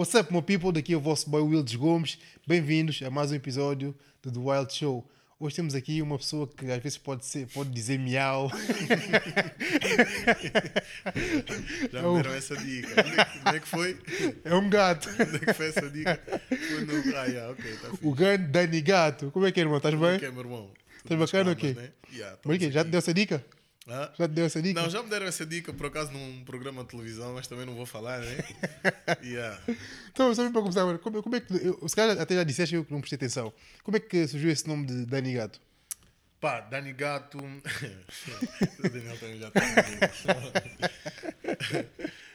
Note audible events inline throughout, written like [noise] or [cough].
What's up, my people? Daqui é o vosso boy Wildes Gomes. Bem-vindos a mais um episódio do The Wild Show. Hoje temos aqui uma pessoa que às vezes pode, ser, pode dizer miau. [laughs] Já me deram essa dica. Onde é que- Onde é que foi? É um gato. [laughs] Onde é que foi essa dica? Foi no. Ah, yeah, ok, tá. O grande Dani Gato. Como é que é, irmão? Estás Como é bem? que é, meu irmão? Estás bacana ou quê? né? Yeah, Mas o quê? estamos Já te deu essa dica? Hã? Já te deu essa dica? Não, já me deram essa dica por acaso num programa de televisão, mas também não vou falar, né? [laughs] Yeah. Então, só para começar agora, como, como é que. Eu, se calhar até já disseste, eu que não prestei atenção. Como é que surgiu esse nome de Dani Gato? Pá, Dani Gato. [laughs] o Daniel também já está.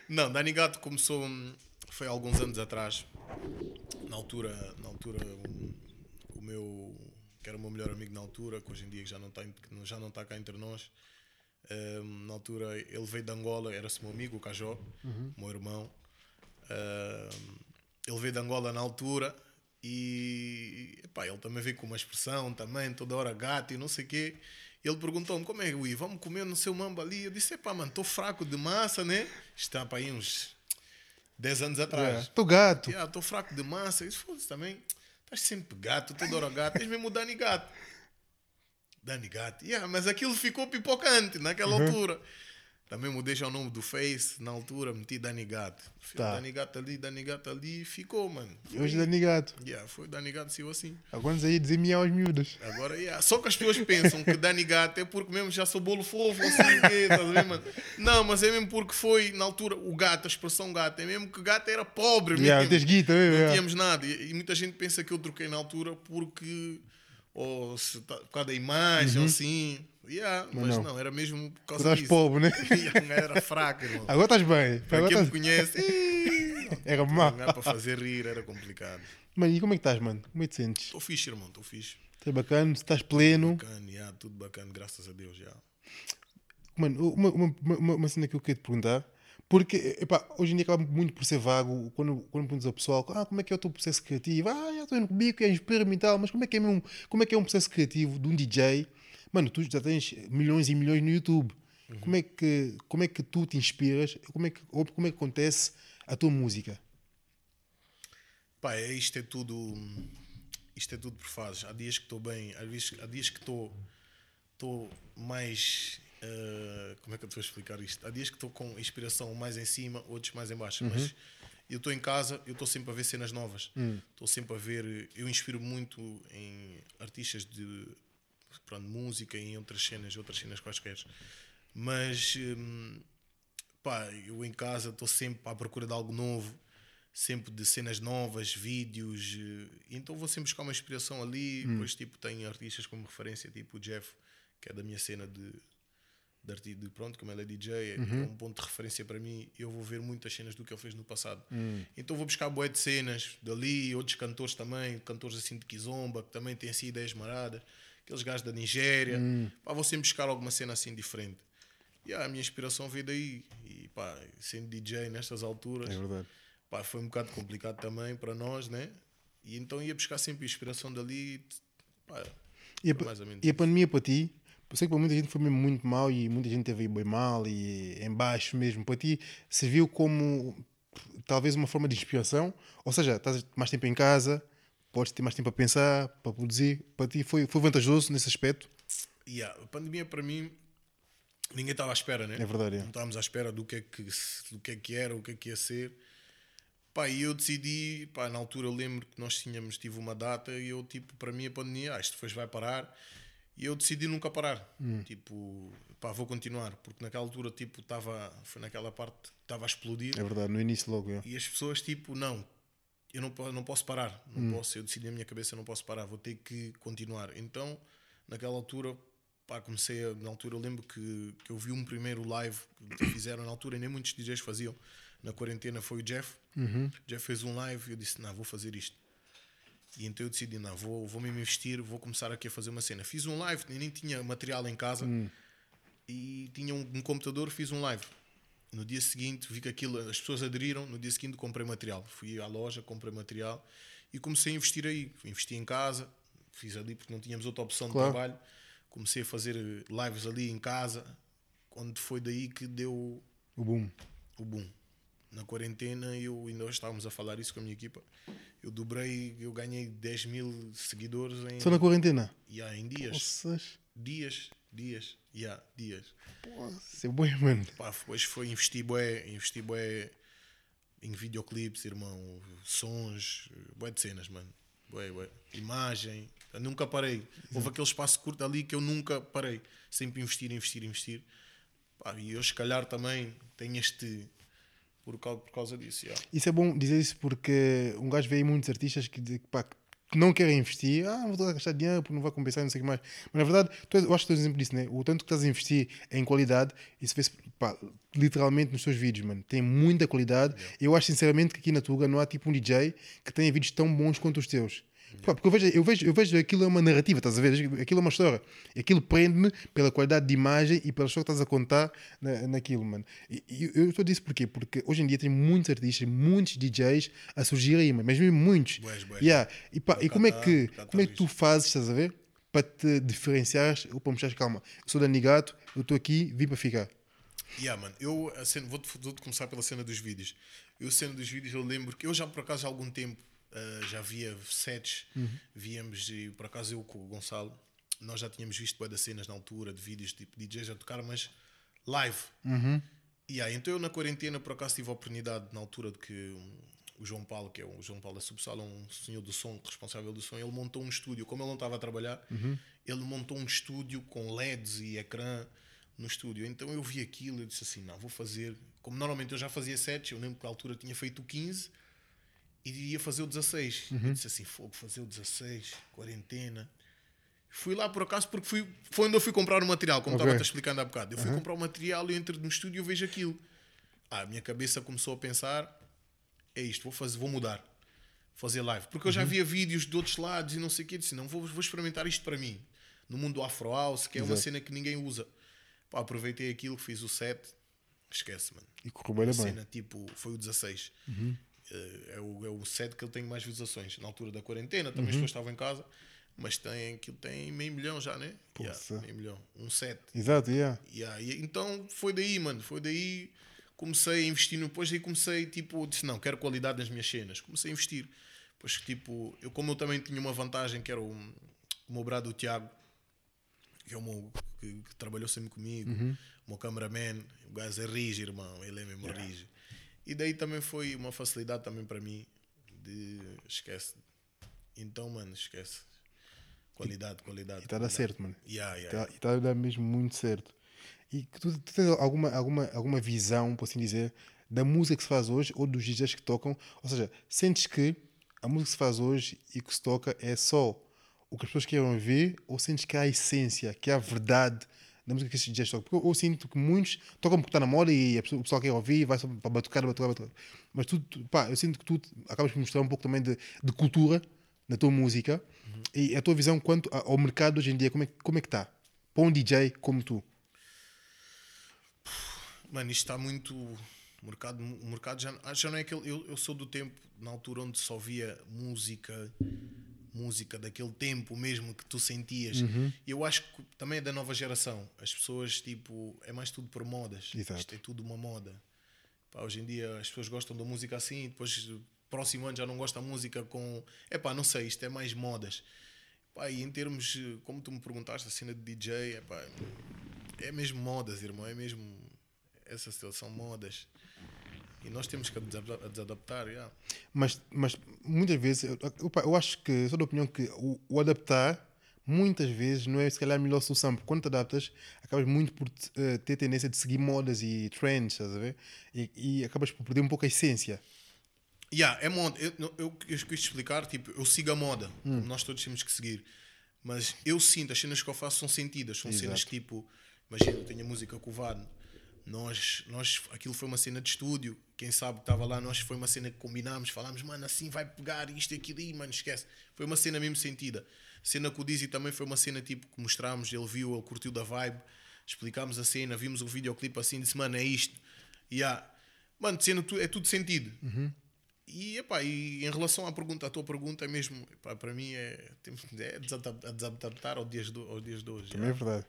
Não, Dani Gato começou. hum, Foi há alguns anos atrás. Na altura, na altura um, o meu. que era o meu melhor amigo na altura, que hoje em dia já não está, já não está cá entre nós. Hum, na altura ele veio de Angola, era-se meu amigo, o Cajó, meu irmão. Hum, ele veio de Angola na altura e epá, ele também veio com uma expressão também, toda hora gato e não sei o quê. Ele perguntou-me como é que Ui, vamos comer no seu mambo ali. Eu disse, epá, mano, estou fraco de massa, né? Está para aí uns 10 anos atrás. Estou gato. Yeah, estou fraco de massa. Disse, foda-se também, estás sempre gato, toda hora gato. Tens mesmo o Dani Gato. Dani Gato. Yeah, mas aquilo ficou pipocante naquela Uhum. altura. Também mudei já o nome do Face na altura, meti Dani Gato. Fui Tá. Dani Gato ali, Dani Gato ali e ficou, mano. E Hoje Dani Gato. Yeah, foi Dani Gato, saiu assim. Agora aí dizer miau aos miúdas. Agora, yeah. Só que as pessoas pensam que Dani Gato é porque mesmo já sou bolo fofo, assim, [laughs] o quê, estás a ver, mano? Não, mas é mesmo porque foi, na altura, o gato, a expressão gato, é mesmo que gato era pobre mesmo. guita, Não yeah. tínhamos nada. E, e muita gente pensa que eu troquei na altura porque, ou se tá, por causa da imagem, ou assim. Yeah, mas, Uhum. não. não. era mesmo por causa Estás disso. pobre, né? [laughs] Yeah, era fraco, irmão. Agora estás bem. Para Agora quem me estás... conhece, ih, [laughs] Era má. gajo para fazer rir era complicado. Mano, e como é que estás, mano? Como é que te sentes? Estou fixe, irmão, estou fixe. Estás bacana? Estás pleno? Bacana, yeah, tudo bacana, graças a Deus, já. Mano, uma, uma, uma, uma cena que eu queria te perguntar, porque epá, hoje em dia acaba muito por ser vago quando, quando perguntas ao pessoal ah, como é que é o teu processo criativo? Ah, já estou indo comigo, é experimental, mas como é que é, mesmo, como é que é um processo criativo de um DJ? Mano, tu já tens milhões e milhões no YouTube. Como, é que, como é que tu te inspiras? Como é que, como é que acontece a tua música? Pá, é, isto é tudo. Isto é tudo por fases. Há dias que estou bem, há dias, há dias que estou estou mais. Eh, como é que eu te vou explicar isto? Há dias que estou com inspiração mais em cima, outros mais em baixo. Mas eu estou em casa, eu estou sempre a ver cenas novas. Estou sempre a ver. Eu inspiro muito em artistas de pronto, música e em outras cenas, outras cenas quaisquer. Mas. hum, pá, eu em casa estou sempre à procura de algo novo, sempre de cenas novas, vídeos, eh, então vou sempre buscar uma inspiração ali, depois tipo tenho artistas como referência, tipo o Jeff, que é da minha cena de, de, arti- de pronto, como ele é DJ, é um ponto de referência para mim, eu vou ver muitas cenas do que ele fez no passado. Então vou buscar boé de cenas dali, outros cantores também, cantores assim de Kizomba, que também têm assim ideias maradas, aqueles gajos da Nigéria, pá, vou sempre buscar alguma cena assim diferente. E ah, a minha inspiração veio daí. E pá, sendo DJ nestas alturas, É pá, foi um bocado complicado também para nós, né? E então ia buscar sempre inspiração dali. Pá, E a, mais ou menos e a pandemia para ti, eu sei que para muita gente foi mesmo muito mal e muita gente teve aí bem mal e em baixo mesmo. Para ti, serviu como talvez uma forma de inspiração? Ou seja, estás mais tempo em casa, podes ter mais tempo a pensar, para produzir. Para ti foi, foi vantajoso nesse aspecto? Yeah, a pandemia para mim ninguém estava à espera, né? É verdade, é. Não estávamos à espera do que é que, do que, é que era, o que é que ia ser. Pá, e eu decidi, pá, na altura lembro que nós tínhamos, tive uma data e eu, tipo, para mim a pandemia, ah, isto depois vai parar. E eu decidi nunca parar. Hum. Tipo, pá, vou continuar. Porque naquela altura, tipo, estava, foi naquela parte, estava a explodir. É verdade, no início logo. É. E as pessoas, tipo, não, eu não, não posso parar. Não posso, eu decidi na minha cabeça, não posso parar, vou ter que continuar. Então, naquela altura, pá, comecei a, na altura, eu lembro que, que eu vi um primeiro live que fizeram na altura, e nem muitos DJs faziam. Na quarentena foi o Jeff. Jeff fez um live e eu disse, não, vou fazer isto. E então eu decidi, não, vou, vou mesmo investir, vou começar aqui a fazer uma cena. Fiz um live, nem tinha material em casa e tinha um, um computador, fiz um live. No dia seguinte vi que aquilo, as pessoas aderiram, no dia seguinte comprei material. Fui à loja, comprei material e comecei a investir aí. Investi em casa, fiz ali porque não tínhamos outra opção Claro. de trabalho. Comecei a fazer eh, lives ali em casa, onde foi daí que deu O boom. o boom. Na quarentena, eu ainda hoje estávamos a falar isso com a minha equipa. Eu dobrei, eu ganhei 10 mil seguidores em, Só na quarentena? yeah, em dias. Poças. Dias, dias, yeah, dias. Isso é bom, mano. Pá, depois foi investir bué, investir bué em videoclipes, irmão, sons, bué de cenas, mano. Bué, bué. Imagem. Eu nunca parei. Houve aquele espaço curto ali que eu nunca parei. Sempre investir, investir, investir. Pá, e eu, se calhar, também tenho este. Por causa, por causa disso, yeah. Isso é bom dizer isso porque um gajo vê aí muitos artistas que, pá, que não querem investir, ah, vou gastar dinheiro porque não vai compensar, não sei o que mais. Mas na verdade, tu, eu acho que tu és um exemplo disso, né? O tanto que estás a investir em qualidade, isso vê-se literalmente nos teus vídeos, mano. Tem muita qualidade. Eu acho sinceramente que aqui na Tuga não há tipo um DJ que tenha vídeos tão bons quanto os teus. Pá, porque eu vejo, eu, vejo, eu vejo aquilo é uma narrativa, estás a ver? Aquilo é uma história. Aquilo prende-me pela qualidade de imagem e pela história que estás a contar na, naquilo, mano. E, e eu estou a dizer porquê? Porque hoje em dia tem muitos artistas, muitos DJs a surgir aí, mas mesmo muitos. Bués, bués. Yeah. E, pá, e como é que, como é que tu fazes, estás a ver? Para te diferenciares, ou para mostrar calma, eu sou Dani Gato, eu estou aqui, vim para ficar. Yeah, mano, eu cena, vou, começar pela cena dos vídeos. Eu, cena dos vídeos, eu lembro que eu já por acaso há algum tempo ah, já via sets, víamos e por acaso eu com o Gonçalo, nós já tínhamos visto bué das cenas na altura de vídeos tipo DJs a tocar, mas live. Yeah, então eu na quarentena por acaso tive a oportunidade na altura de que o João Paulo, que é o João Paulo da Subsala, um senhor do som, responsável do som, ele montou um estúdio. Como ele não estava a trabalhar, ele montou um estúdio com LEDs e ecrã no estúdio. Então eu vi aquilo e disse assim: não, vou fazer. Como normalmente eu já fazia sets, eu lembro que na altura tinha feito o 15 e ia fazer o 16. Eu disse assim: fogo, fazer o 16, quarentena. Fui lá por acaso porque fui, foi onde eu fui comprar o material, como estava a te explicando há bocado. Eu fui comprar o material e entro no estúdio e eu vejo aquilo. Ah, a minha cabeça começou a pensar: é isto, vou, fazer, vou mudar. Fazer live. Porque eu já via vídeos de outros lados e não sei o que. Disse: não, vou, vou experimentar isto para mim. No mundo do Afro House, que é uma Exato. cena que ninguém usa. Pá, aproveitei aquilo, fiz o set. Esquece, mano. E correu bem, cena tipo, foi o 16. Eh, É, o, é o set que ele tem mais visualizações. Na altura da quarentena, também as pessoas estavam em casa, mas tem, aquilo tem meio milhão já, né? Yeah, meio milhão. Um set. Exato, yeah. Yeah, e então foi daí, mano. Foi daí. Comecei a investir no. Depois aí comecei, tipo, disse: não, quero qualidade nas minhas cenas. Comecei a investir. Pois, tipo, eu, como eu também tinha uma vantagem, que era o, o meu brado, o Tiago, que é o meu. que, que trabalhou sempre comigo, o meu cameraman. O gajo é rige, irmão. Ele é mesmo rige. E daí também foi uma facilidade também para mim. De. Esquece. Então, mano, esquece. Qualidade, qualidade. E está a dar certo, mano. Yeah, yeah. Tá- E está a dar mesmo muito certo. E tu, tu tens alguma, alguma, alguma visão, por assim dizer, da música que se faz hoje ou dos DJs que tocam? Ou seja, sentes que a música que se faz hoje e que se toca é só o que as pessoas querem ouvir ou sentes que há a essência, que há a verdade da música que esses DJs tocam? Porque eu, eu sinto que muitos tocam porque está na moda e pessoa- o pessoal quer ouvir, vai só para batucar, batucar, batucar. Mas tu, tu- pá, eu sinto que tu acabas por mostrar um pouco também de, de cultura na tua música e a tua visão quanto ao mercado hoje em dia, como é, como é que está? Para um DJ como tu. Mano, isto está muito. O mercado, o mercado já, já não é aquele. Eu, eu sou do tempo, na altura onde só via música, música daquele tempo mesmo que tu sentias. E eu acho que também é da nova geração. As pessoas, tipo, é mais tudo por modas. Exato. Isto é tudo uma moda. Pá, hoje em dia as pessoas gostam da música assim, depois próximo ano já não gosta da música com. É pá, não sei, isto é mais modas. Pá, e em termos, como tu me perguntaste, a cena de DJ, é pá, é mesmo modas, irmão, é mesmo. Essas são modas. E nós temos que desada- desadaptar, yeah. Mas, mas muitas vezes, eu, eu, acho que, sou da opinião que o, o adaptar, muitas vezes, não é se calhar a melhor solução, porque quando te adaptas, acabas muito por eh, ter tendência de seguir modas e trends, estás a ver? E, e acabas por perder um pouco a essência. Yeah, é moda. Eu, eu, eu quis explicar, tipo, eu sigo a moda, como nós todos temos que seguir. Mas eu sinto, as cenas que eu faço são sentidas, são cenas que tipo, imagina, eu tenho a música com o Vado. Nós, nós, aquilo foi uma cena de estúdio. Quem sabe estava lá, nós foi uma cena que combinámos, falámos, mano, assim vai pegar isto e aquilo, e mano, esquece. Foi uma cena mesmo sentida. Cena com o Dizzy também foi uma cena tipo que mostrámos, ele viu, ele curtiu da vibe, explicámos a cena, vimos o videoclipe assim, disse, mano, é isto. E yeah. mano, cena tu- é tudo sentido. E, epá, e em relação à pergunta, à tua pergunta, é mesmo, epá, para mim é, [laughs] é desadaptar aos dias, do, aos dias de hoje. Também é verdade.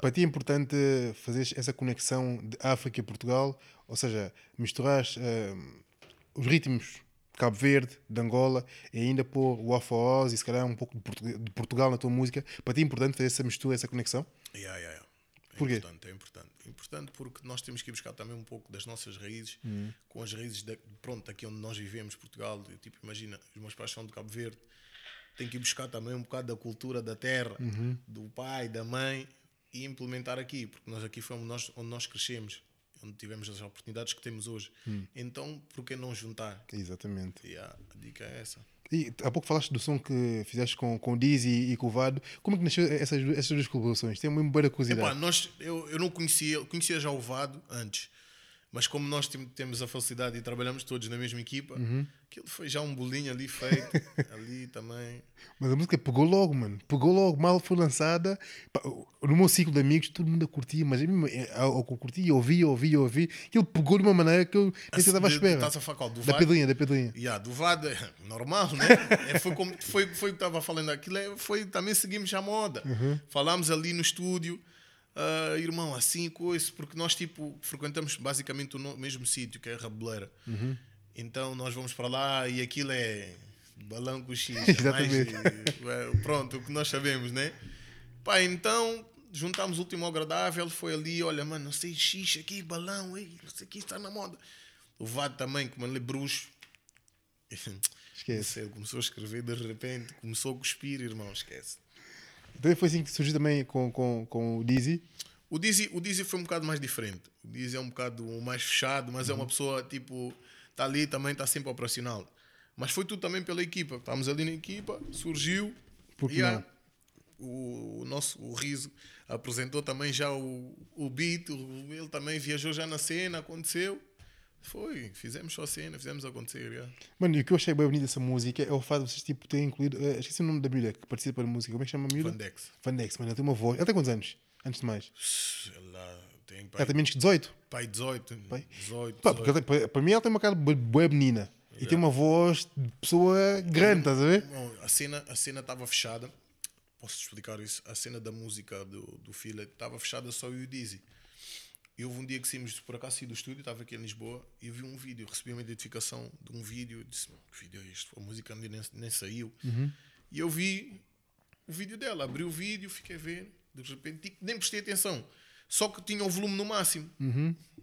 Para ti é importante fazer essa conexão de África e Portugal, ou seja, misturar os ritmos de Cabo Verde, de Angola, e ainda pôr o Afoz e se calhar um pouco de, Portu- de Portugal na tua música. Para ti é importante fazer essa mistura, essa conexão? Yeah, yeah, yeah. É Porquê? importante, é importante. É importante porque nós temos que ir buscar também um pouco das nossas raízes, Hum. com as raízes, da, pronto, aqui onde nós vivemos, Portugal. Eu, Tipo, imagina, os meus pais são de Cabo Verde, tem que ir buscar também um bocado da cultura da terra, Uhum. do pai, da mãe, e implementar aqui, porque nós aqui fomos nós, onde nós crescemos, onde tivemos as oportunidades que temos hoje. Hum. Então, por que não juntar? Exatamente. Yeah, a dica é essa. E há pouco falaste do som que fizeste com, com o Dizzy e com o Vado. Como é que nasceu essas, essas duas colaborações? Tenho uma boa curiosidade. Epá, nós, eu, eu não conhecia, eu conhecia já o Vado antes, mas como nós tem- temos a facilidade e trabalhamos todos na mesma equipa, Uhum. aquilo foi já um bolinho ali feito, [laughs] ali também. Mas a música pegou logo, mano. Pegou logo, mal foi lançada. No meu ciclo de amigos, todo mundo a curtia, mas eu, ao que eu curtia, ouvia, ouvia, ouvia. Aquilo pegou de uma maneira que eu nem estava à espera. estás a falar qual? Do Da pedrinha, da pedrinha. Yeah, do Vado, é normal, né? É, foi como foi, foi o que estava falando aquilo, é, foi, também seguimos a moda. Uhum. Falámos ali no estúdio, ah, irmão, assim, coisa, porque nós tipo frequentamos basicamente o mesmo sítio, que é a Rabeleira. Uhum. Então nós vamos para lá e aquilo é balão com X. [laughs] Exatamente. mais, eh, pronto, o que nós sabemos, né? Pá, então juntámos o último agradável, foi ali, olha, mano, não sei, X aqui, balão, ei, não sei o que está na moda. O Vado também, como ele é bruxo. [laughs] Esquece. Sei, começou a escrever de repente, começou a cuspir, irmão, esquece. Então foi assim que surgiu também com, com, com o Dizzy. O Dizzy, o Dizzy foi um bocado mais diferente. O Dizzy é um bocado mais fechado, mas é Uhum. uma pessoa tipo, está ali também, está sempre operacional. Mas foi tudo também pela equipa. Estávamos ali na equipa, surgiu. Por que e há- o, o nosso o Riso apresentou também já o, o beat, o- ele também viajou já na cena, aconteceu. Foi, fizemos só a cena, fizemos acontecer. já. Mano, e o que eu achei bem bonito dessa música é o fato de vocês tipo, terem incluído. eh, esqueci o nome da miúda que participa da música. Como é que chama a miúda? Vandex. Vandex, mano. Ela tem uma voz. Ela tem quantos anos? Antes de mais. Ela tem Ela pai, tem menos que 18. pai 18, Pai? 18, Pá, 18. porque ela tem- para, mim ela tem uma cara boa menina. E tem uma voz de pessoa grande, estás a ver? Bom, a cena a cena estava fechada. Posso explicar isso? A cena da música do, do Fila estava fechada só eu e o Dizzy. E houve um dia que saímos, por acaso saí do estúdio, estava aqui em Lisboa, e eu vi um vídeo, recebi uma identificação de um vídeo, disse, que vídeo é este? A música ainda nem, nem saiu. E eu vi o vídeo dela, abri o vídeo, fiquei a ver, de repente, tipo, nem prestei atenção. Só que tinha o volume no máximo.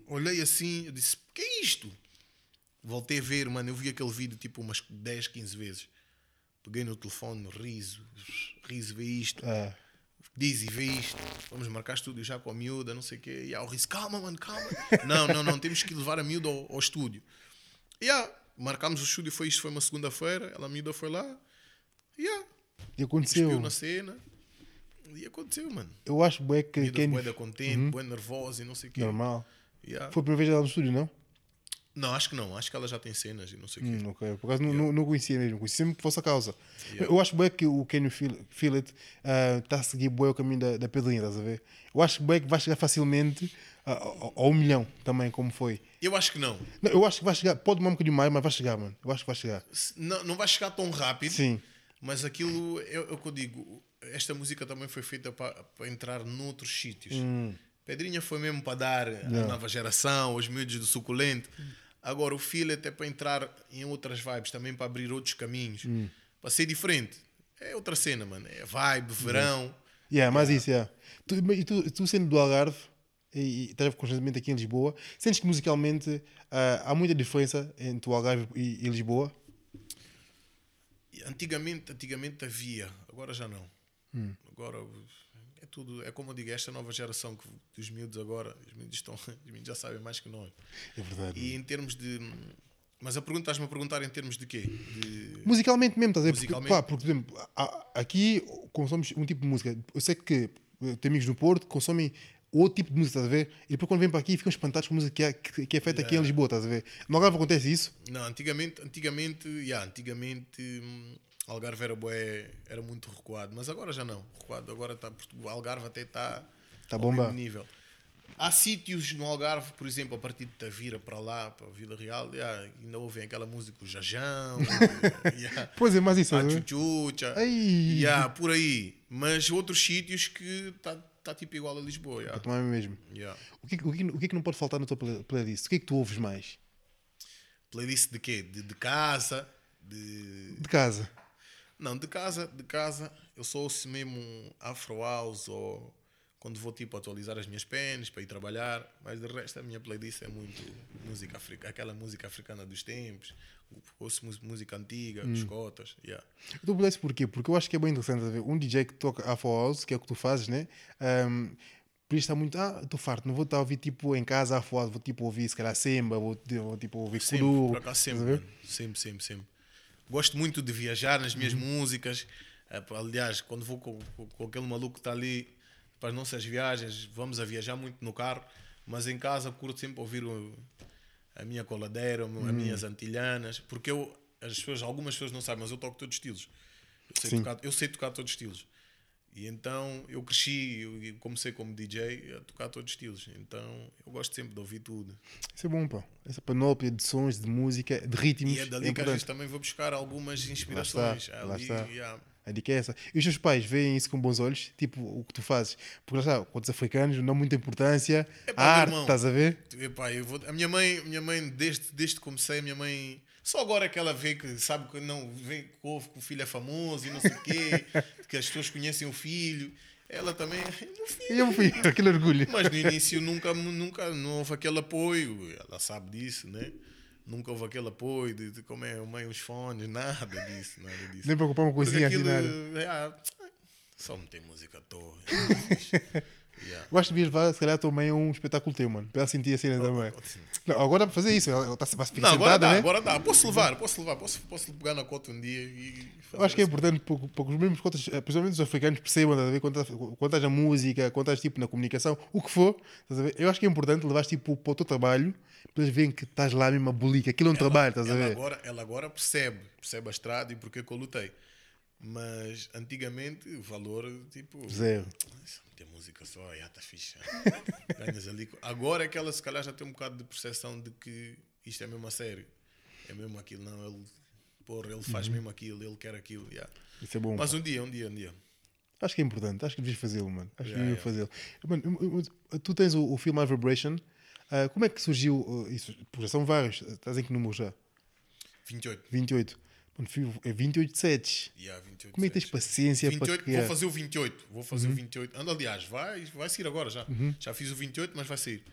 Olhei assim, eu disse, que é isto? Voltei a ver, mano, eu vi aquele vídeo tipo umas 10, 15 vezes. Peguei no telefone, riso, riso, vê isto. Ah, Diz e vê isto. Vamos marcar estúdio já com a miúda, não sei o quê. E há o riso, calma, mano, calma. [laughs] não, não, não, temos que levar a miúda ao, ao estúdio. E yeah, marcámos o estúdio, foi isto, foi uma segunda-feira. Ela, a miúda foi lá. E yeah, e aconteceu. na cena. E aconteceu, mano. Eu acho bué A que miúda quem. bué da contente, bué nervosa e não sei o quê. Normal. Yeah. Foi a primeira vez ela no estúdio, não? Não, acho que não. Acho que ela já tem cenas e não sei o quê. Hum, ok. Por acaso não, não, não conhecia mesmo. Conhecia sempre por vossa causa. Eu acho bué que o Kenny Phillips está a seguir bué o caminho da, da pedrinha, estás a ver? Eu acho bué que vai chegar facilmente ah, ao, ao milhão também, como foi. Eu acho que não. Não, eu acho que vai chegar, pode demorar um bocadinho mais, mas vai chegar, mano. Eu acho que vai chegar. Não, não vai chegar tão rápido. Sim. Mas aquilo é, é o que eu digo. Esta música também foi feita para entrar noutros sítios. Hum. Pedrinha foi mesmo para dar a nova geração, os miúdos do suculento. Agora o Fillet é para entrar em outras vibes, também para abrir outros caminhos. Hum. Para ser diferente. É outra cena, mano. É vibe, verão. Yeah, mais isso, yeah. Tu, e tu, tu sendo do Algarve e, e estás constantemente aqui em Lisboa, sentes que musicalmente ah, há muita diferença entre o Algarve e, e Lisboa? Antigamente, antigamente havia, agora já não. Hum. Agora é tudo, é como eu digo, esta nova geração que, dos miúdos agora, os miúdos, estão, [laughs] os miúdos já sabem mais que nós. É verdade. E em termos de. Mas a pergunta estás-me a perguntar em termos de quê? De... Musicalmente mesmo, estás a ver? Porque, Musicalmente? pá, porque, por exemplo, aqui consomos um tipo de música. Eu sei que eh, tenho amigos no Porto que consomem outro tipo de música, estás a ver? E depois quando vêm para aqui ficam espantados com a música que é, que, que é feita aqui em Lisboa, estás a ver? No Algarve acontece isso? Não, antigamente, antigamente, yeah, antigamente hum, Algarve era, bué, era muito recuado, mas agora já não. Recuado, agora está o Algarve até está Tá ao bomba. nível. Há sítios no Algarve, por exemplo, a partir de Tavira para lá, para a Vila Real, yeah, ainda ouvem aquela música, o Jajão, yeah, [laughs] Pois é, mais isso, a ver? Chuchucha, yeah, por aí. Mas outros sítios que está tá tipo igual a Lisboa. Yeah. Tomar mesmo. Yeah. O que, o, que, o que é que não pode faltar na tua play- playlist? O que é que tu ouves mais? Playlist de quê? De, de casa, de. De casa. Não, de casa, de casa, eu só ouço mesmo Afro House ou quando vou tipo atualizar as minhas penas para ir trabalhar, mas de resto a minha playlist é muito música africana, aquela música africana dos tempos, ouço música antiga, Hum. os cotas, yeah. Perguntar isso porquê? Porque eu acho que é bem interessante ver um DJ que toca Afro House, que é o que tu fazes, né? Um, por isso está muito, ah, estou farto, não vou estar a ouvir tipo em casa Afro House, vou tipo ouvir se calhar Semba, vou, vou tipo ouvir acaso sempre, sempre, sempre, sempre. Gosto muito de viajar nas minhas músicas. Eh, Aliás, quando vou com, com- aquele maluco que está ali para as nossas viagens, vamos a viajar muito no carro, mas em casa curto sempre ouvir a minha coladeira, as minhas antilhanas, porque eu, as pessoas, algumas pessoas não sabem, mas eu toco todos os estilos. Eu sei, Sim. tocar, eu sei tocar todos os estilos. E então eu cresci, eu comecei como DJ a tocar todos os estilos. Então eu gosto sempre de ouvir tudo. Isso é bom, pá. Essa panóplia de sons, de música, de ritmos. E é dali é que às vezes também vou buscar algumas Lá inspirações. está, lá Ali, está. yeah. A dica é essa. E os teus pais veem isso com bons olhos, tipo o que tu fazes. Porque lá está, quantos africanos não dão muita importância Epá, arte, irmão. estás a ver? Epá, vou- a minha mãe, minha mãe desde, desde que comecei, a minha mãe. Só agora é que ela vê que sabe que não ouve que o filho é famoso e não sei o quê, [laughs] que as pessoas conhecem o filho. Ela também. Meu filho. E eu fui, aquele orgulho. Mas no início nunca, nunca não houve aquele apoio. Ela sabe disso, né? Nunca houve aquele apoio de, de como é a mãe, os fones, nada disso, nada disso. Nem preocupar uma coisinha assim, aquilo, nada. é, ah, só meter música à toa. [laughs] yeah. Eu acho que devias levar, se calhar, também um espetáculo teu, mano. Para ela sentir a cena também. Não, agora para fazer isso, ela está sempre Não, agora sentada, dá, né? agora dá. Posso levar, posso levar, posso, posso pegar na cota um dia e Eu acho que é assim. importante para os mesmos contas, eh, principalmente os africanos, percebam, estás a ver? Quando estás, quando estás na música, quando estás tipo, na comunicação, o que for, estás a ver? Eu acho que é importante levar tipo, para o teu trabalho, para eles verem que estás lá mesmo a bulir, que aquilo é um trabalho, estás a ela ver? agora, ela agora percebe, percebe a estrada e porque que eu lutei. Mas antigamente o valor, tipo. Zero. Tem música só, já está fixe. [laughs] Ganhas ali. Agora é que ela se calhar já tem um bocado de percepção de que isto é mesmo a sério. É mesmo aquilo, não. Ele, porra, ele faz mesmo aquilo, ele quer aquilo. yeah. Isso é bom. Mas um dia, um dia, um dia. Acho que é importante, acho que devias fazê-lo, mano. Acho que Yeah, devias fazê-lo. Tu tens o, o filme My Vibration. ah, como é que surgiu uh, isso? Já são vários. Estás em que número já? 28. 28. Mano, filho, é 28 sets. Yeah, 28 Como é que tens paciência para 28, criar? vou fazer o 28. Vou fazer o 28. Anda, aliás, vai, vai sair agora já. Já fiz o 28, mas vai sair.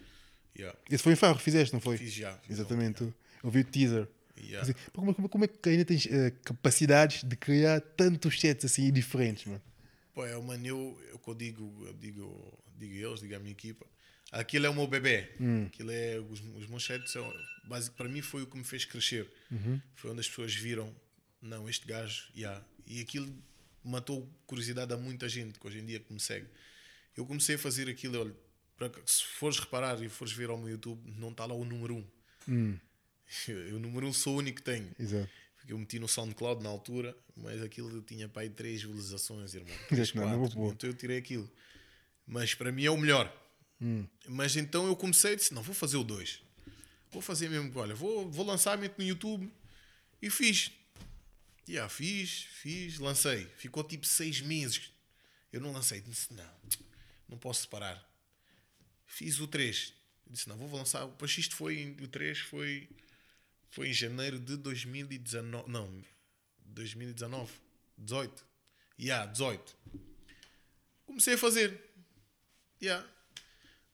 Yeah. Esse foi em Farro, fizeste, não foi? Fiz já. Exatamente. Eu vi o teaser. Yeah. Assim, como, como- como é que ainda tens eh, capacidades de criar tantos sets assim diferentes, mano? Pô, é, mano, eu, eu, que eu digo, eu digo, digo eles, digo a minha equipa. Aquilo é o meu bebê. Aquilo é, os, os meus sets, são, para mim foi o que me fez crescer. Foi onde as pessoas viram, não, este gajo, yeah. e aquilo matou curiosidade a muita gente que hoje em dia que me segue. Eu comecei a fazer aquilo, olha, para se fores reparar e fores ver ao meu YouTube, não está lá o número 1. Um. [laughs] Eu, o número 1 um sou o único que tenho. Exato. Porque eu meti no SoundCloud na altura, mas aquilo tinha para aí 3 visualizações, irmão. [laughs] 3, não, não vou 4. pôr. Então eu tirei aquilo. Mas para mim é o melhor. Hum. Mas então eu comecei e disse: não, vou fazer o 2. Vou fazer mesmo, olha, vou, vou lançar meto no YouTube. E fiz. E yeah, fiz, fiz, lancei. Ficou tipo 6 meses. Eu não lancei. Disse: não, não posso separar. Fiz o 3. Disse: não, vou lançar. Depois isto foi, o 3 foi foi em janeiro de 2019. Não, 2019. 18. Yeah, 18. Comecei a fazer. Yeah.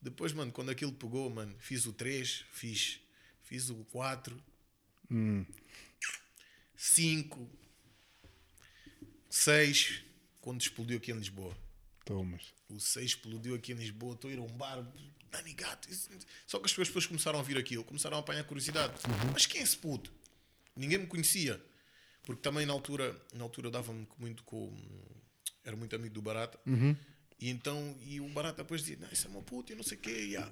Depois, mano, quando aquilo pegou, mano, fiz o 3, fiz, fiz o 4, 5, 6, quando explodiu aqui em Lisboa. Tomas. O 6 explodiu aqui em Lisboa, estou a ir a um bar, Dani Gato. Só que as pessoas começaram a ouvir aquilo, começaram a apanhar curiosidade. Mas quem é esse puto? Ninguém me conhecia. Porque também na altura, na altura dava-me muito com. Era muito amigo do Barata. E então, e o Barata depois dizia: Não, isso é uma puta e não sei o quê. E há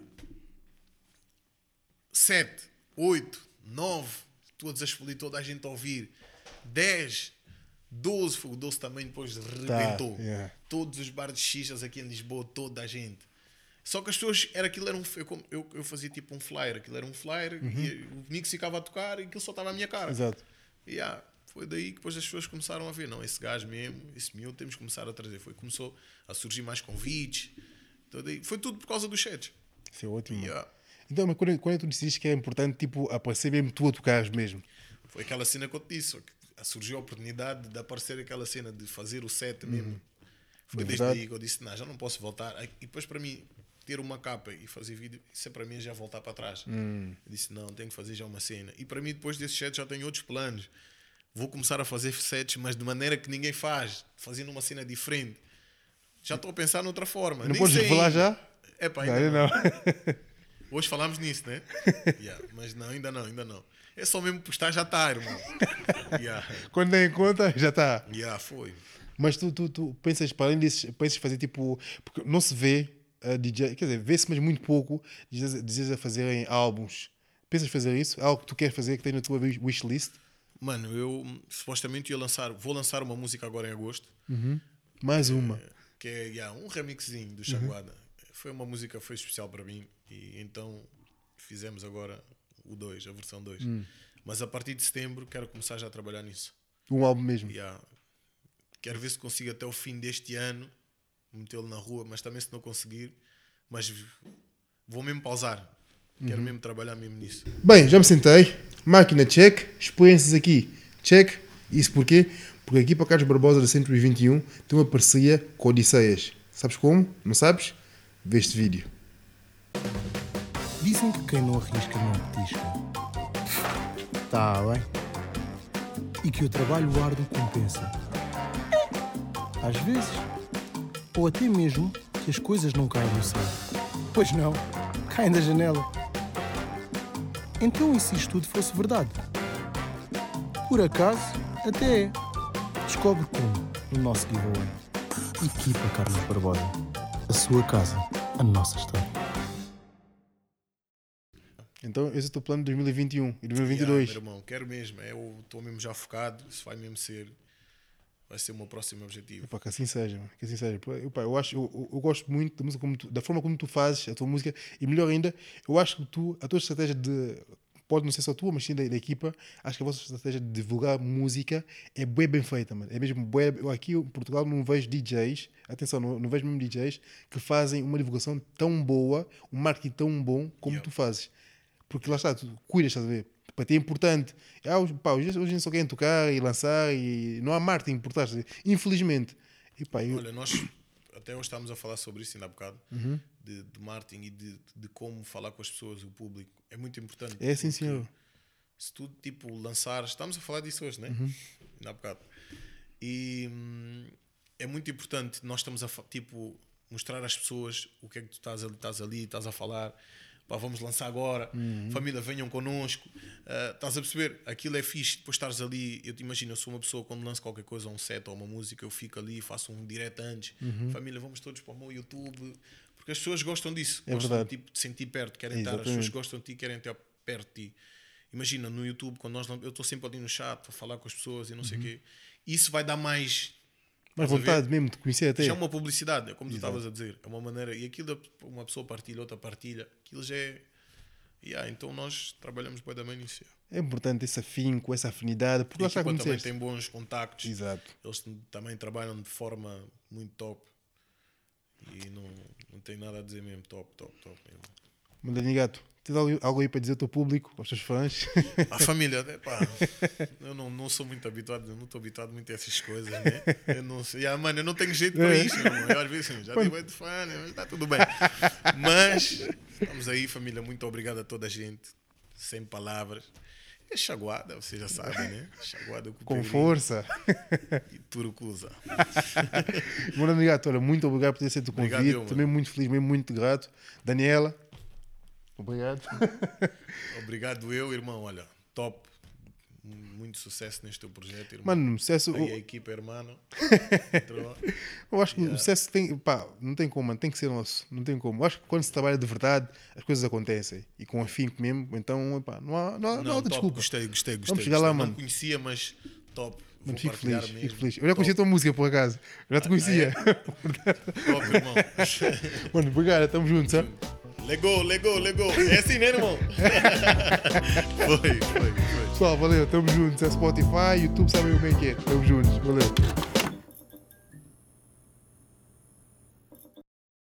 7, 8, 9, todos a explodir, toda a gente a ouvir. 10, 12, foi o 12 também depois rebentou. yeah. Todos os bares de xixas aqui em Lisboa, toda a gente. Só que as pessoas, era aquilo era um, eu, eu, fazia tipo um flyer, aquilo era um flyer e o mix ficava a tocar e aquilo só estava à minha cara. Exato. E ah, foi daí que depois as pessoas começaram a ver, não, esse gajo mesmo, esse miúdo temos que começar a trazer. Foi, começou a surgir mais convites Então, daí- foi tudo por causa dos sets. Isso é ótimo. Yeah. Então, mas quando, quando tu decidiste que é importante, tipo, aparecer mesmo tu a tocares mesmo. Foi aquela cena que eu te disse, surgiu a oportunidade de aparecer aquela cena de fazer o set mesmo. Foi De desde verdade. aí que eu disse, não, já não posso voltar. E depois para mim, ter uma capa e fazer vídeo, isso é para mim já voltar para trás. Eu disse, não, tenho que fazer já uma cena. E para mim, depois desse set, já tenho outros planos. Vou começar a fazer sets, mas de maneira que ninguém faz, fazendo uma cena diferente. Já estou a pensar noutra forma. Não Nem podes sei revelar já? É pá, Não, ainda não. não. [laughs] Hoje falámos nisso, né? [laughs] Yeah, Mas não, ainda não, ainda não. É só mesmo postar, já está, irmão. Yeah, Quando tem em conta, já está. yeah, foi. Mas tu, tu, tu pensas, para além disso, pensas fazer tipo. Porque não se vê a DJ, quer dizer, vê-se, mas muito pouco, dizes, a fazerem álbuns. Pensas fazer isso? Algo que tu queres fazer que tem na tua wish- wishlist? Mano, eu supostamente ia lançar, vou lançar uma música agora em agosto, Mais uma. que é yeah, um remixinho do Chaguada. Foi uma música foi especial para mim e então fizemos agora o 2, a versão 2. Mas a partir de setembro quero começar já a trabalhar nisso. Um álbum mesmo. Yeah. Quero ver se consigo até o fim deste ano metê-lo na rua, mas também se não conseguir, mas vou mesmo pausar. Quero mesmo trabalhar mesmo nisso. Bem, já me sentei. Máquina check. Experiências aqui check. Isso porquê? Porque a equipa Carlos Barbosa da 121 tem uma parceria com Odisseias. Sabes como? Não sabes? Vê este vídeo. Dizem que quem não arrisca não petisca. Tá bem. E que o trabalho árduo compensa. Às vezes. Ou até mesmo que as coisas não caem do céu. Pois não, caem da janela. Então e se isto tudo fosse verdade? Por acaso, até é. Descobre como no nosso giveaway. Equipa Carlos Barbosa. A sua casa, a nossa história. Então, esse é o teu plano de 2021 e Yeah, 2022. meu irmão, quero mesmo. é, Eu estou mesmo já focado. Isso vai mesmo ser. Vai ser o meu próximo objetivo. Epá, que assim seja, mano, que assim seja. Eu, pá, eu, acho, eu, eu- eu gosto muito da música como tu- da forma como tu fazes a tua música e melhor ainda, eu acho que tu, a tua estratégia de pode não ser só tua, mas sim da, da equipa, acho que a vossa estratégia de divulgar música é bem bem feita, mano. É mesmo bué, eu aqui em Portugal não vejo DJs, atenção, não, não vejo mesmo DJs que fazem uma divulgação tão boa, um marketing tão bom como Yeah. tu fazes. Porque lá está, tu cuidas, estás a ver? Para ti é importante. Ah, pá, hoje, hoje só querem tocar e lançar e não há marketing por trás. Infelizmente. E, pá, eu, Olha, nós até hoje estávamos a falar sobre isso ainda há bocado, Uhum. de, de marketing e de, de como falar com as pessoas, o público. É muito importante. é sim, senhor. Se tu, tipo, lançares. Estamos a falar disso hoje, né? Uhum. Ainda há bocado. E hum, é muito importante nós estamos a, tipo, mostrar às pessoas o que é que tu estás ali, estás ali, estás a falar. Pá, vamos lançar agora. Uhum. Família, venham connosco. Ah, estás a perceber? Aquilo é fixe. Depois estás ali. Eu te imagino, eu sou uma pessoa quando lanço qualquer coisa, um set ou uma música, eu fico ali, faço um direto antes. Uhum. Família, vamos todos para o meu YouTube. Porque as pessoas gostam disso. É gostam verdade. tipo, de sentir perto, querem estar. As Exatamente. pessoas gostam de ti, querem estar perto de ti. Imagina no YouTube, quando nós, eu estou sempre ali no chat a falar com as pessoas e não Uhum. sei o quê. Isso vai dar mais A vontade mesmo de conhecer até. já é uma publicidade, é como tu estavas a dizer. É uma maneira. E aquilo, uma pessoa partilha, outra partilha. Aquilo já é. Yeah, então nós trabalhamos bem também nisso. É importante esse afinco, essa afinidade, porque lá está também tem bons contactos. Exato. Eles também trabalham de forma muito top. E não, não tem nada a dizer mesmo. Top, top, top. mesmo. Mandarinho Gato, tens algo, algo aí para dizer ao teu público, aos teus fãs? A família, epá, eu não, não sou muito habituado, eu não estou habituado muito a essas coisas, né? Eu não sei, ah, mano, eu não tenho jeito para É. isso. Eu às vezes assim, já tive de fã, né? está tudo bem. Mas estamos aí, família, muito obrigado a toda a gente, sem palavras. É chaguada, você já sabe, né? Chaguada com, Com força. e Turucusa. Mandarinho Gato, olha, muito obrigado por ter aceito o Obrigado, convite. eu, mano. Também muito feliz, muito grato. Daniela, obrigado. [laughs] Obrigado eu, irmão, olha, top. Muito sucesso neste teu projeto, irmão. Mano, sucesso. Aí a equipa, irmão. [laughs] Eu acho que o sucesso tem. Pá, não tem como, mano, tem que ser nosso. Não tem como. Eu acho que quando se trabalha de verdade, as coisas acontecem. E com afinco mesmo, então, pá, não há, não há, não há Não, outra top, desculpa. gostei, gostei, gostei. Vamos chegar lá, gostei. mano. Não conhecia, mas top. Mano, fico feliz, mesmo. fico feliz. Eu já conhecia a Top, tua música, por acaso. Eu já te conhecia. [laughs] top, irmão. Mano, obrigado, estamos juntos, sabe? Legou, legou, legou. É assim, né, irmão? [laughs] foi, foi, foi. Pessoal, valeu, estamos juntos. É Spotify, YouTube, sabem é que é. Estamos juntos, valeu.